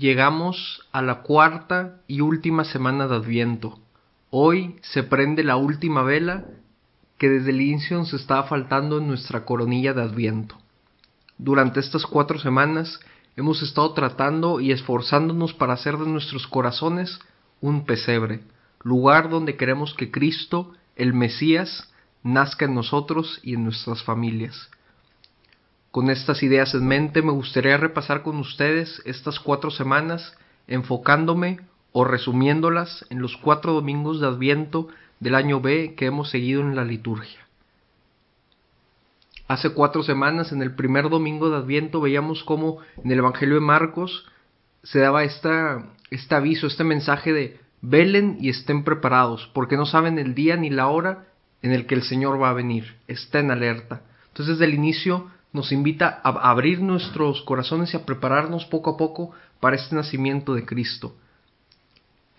llegamos a la cuarta y última semana de Adviento. Hoy se prende la última vela que desde el inicio nos estaba faltando en nuestra coronilla de Adviento. Durante estas cuatro semanas hemos estado tratando y esforzándonos para hacer de nuestros corazones un pesebre, lugar donde queremos que Cristo, el Mesías, nazca en nosotros y en nuestras familias. Con estas ideas en mente me gustaría repasar con ustedes estas cuatro semanas enfocándome o resumiéndolas en los cuatro domingos de Adviento del año B que hemos seguido en la liturgia. Hace cuatro semanas, en el primer domingo de Adviento, veíamos cómo en el Evangelio de Marcos se daba esta, este aviso, este mensaje de velen y estén preparados, porque no saben el día ni la hora en el que el Señor va a venir. Estén alerta. Entonces, desde el inicio nos invita a abrir nuestros corazones y a prepararnos poco a poco para este nacimiento de Cristo.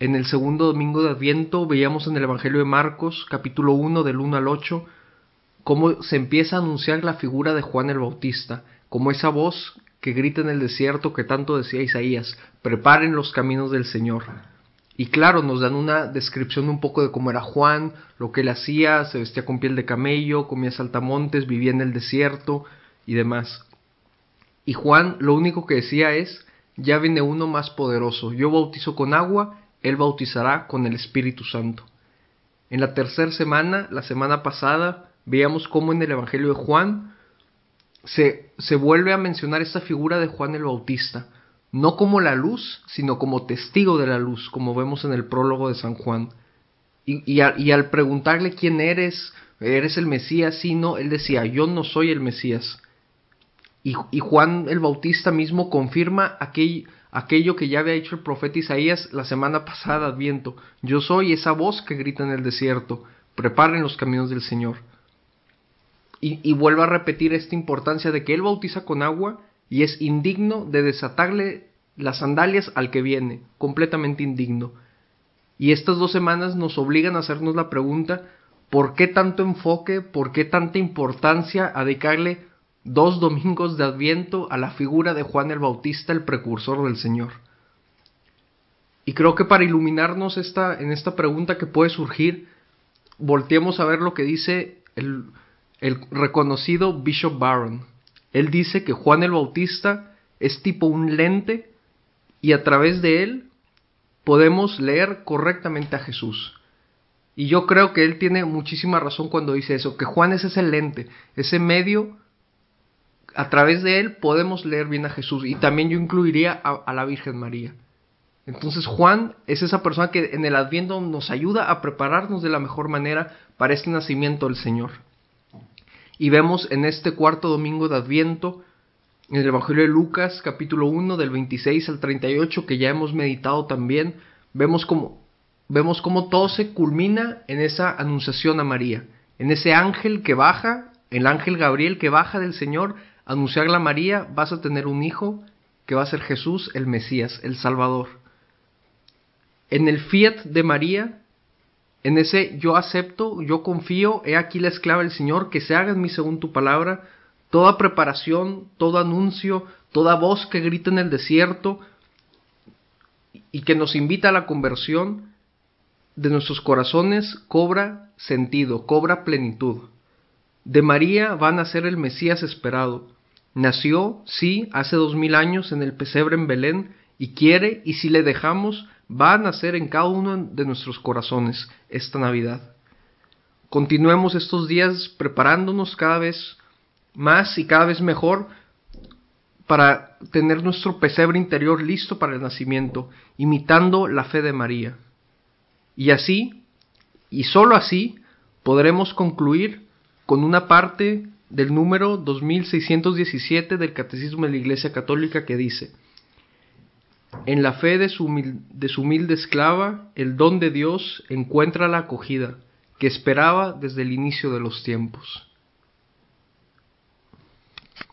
En el segundo domingo de Adviento veíamos en el Evangelio de Marcos, capítulo 1 del 1 al 8, cómo se empieza a anunciar la figura de Juan el Bautista, como esa voz que grita en el desierto que tanto decía Isaías, preparen los caminos del Señor. Y claro, nos dan una descripción un poco de cómo era Juan, lo que él hacía, se vestía con piel de camello, comía saltamontes, vivía en el desierto, y demás. Y Juan lo único que decía es, ya viene uno más poderoso, yo bautizo con agua, él bautizará con el Espíritu Santo. En la tercera semana, la semana pasada, veíamos cómo en el Evangelio de Juan se, se vuelve a mencionar esta figura de Juan el Bautista, no como la luz, sino como testigo de la luz, como vemos en el prólogo de San Juan. Y, y, al preguntarle quién eres, eres el Mesías, sí, no, él decía, yo no soy el Mesías, y, Juan el Bautista mismo confirma aquello que ya había hecho el profeta Isaías la semana pasada, Adviento. Yo soy esa voz que grita en el desierto, preparen los caminos del Señor. Y, y vuelve a repetir esta importancia de que Él bautiza con agua y es indigno de desatarle las sandalias al que viene, completamente indigno. Y estas dos semanas nos obligan a hacernos la pregunta, ¿por qué tanto enfoque, por qué tanta importancia a dedicarle dos domingos de Adviento a la figura de Juan el Bautista, el precursor del Señor. Y creo que para iluminarnos esta, en esta pregunta que puede surgir, volteemos a ver lo que dice el, el reconocido Bishop Barron. Él dice que Juan el Bautista es tipo un lente y a través de él podemos leer correctamente a Jesús. Y yo creo que él tiene muchísima razón cuando dice eso, que Juan es ese lente, ese medio a través de él podemos leer bien a Jesús y también yo incluiría a, la Virgen María. Entonces Juan es esa persona que en el Adviento nos ayuda a prepararnos de la mejor manera para este nacimiento del Señor. Y vemos en este cuarto domingo de Adviento, en el Evangelio de Lucas, capítulo 1, del 26 al 38, que ya hemos meditado también, vemos como vemos cómo todo se culmina en esa anunciación a María, en ese ángel que baja, el ángel Gabriel que baja del Señor anunciarle a María, vas a tener un hijo que va a ser Jesús el Mesías, el Salvador. En el fiat de María, en ese yo acepto, yo confío, he aquí la esclava del Señor, que se haga en mí según tu palabra, toda preparación, todo anuncio, toda voz que grita en el desierto y que nos invita a la conversión de nuestros corazones cobra sentido, cobra plenitud. De María va a nacer el Mesías esperado. Nació, sí, hace dos mil años en el pesebre en Belén, y quiere, y si le dejamos, va a nacer en cada uno de nuestros corazones esta Navidad. Continuemos estos días preparándonos cada vez más y cada vez mejor para tener nuestro pesebre interior listo para el nacimiento, imitando la fe de María. Y así, y sólo así, podremos concluir con una parte del número 2617 del Catecismo de la Iglesia Católica que dice, en la fe de su, de su humilde esclava, el don de Dios encuentra la acogida que esperaba desde el inicio de los tiempos.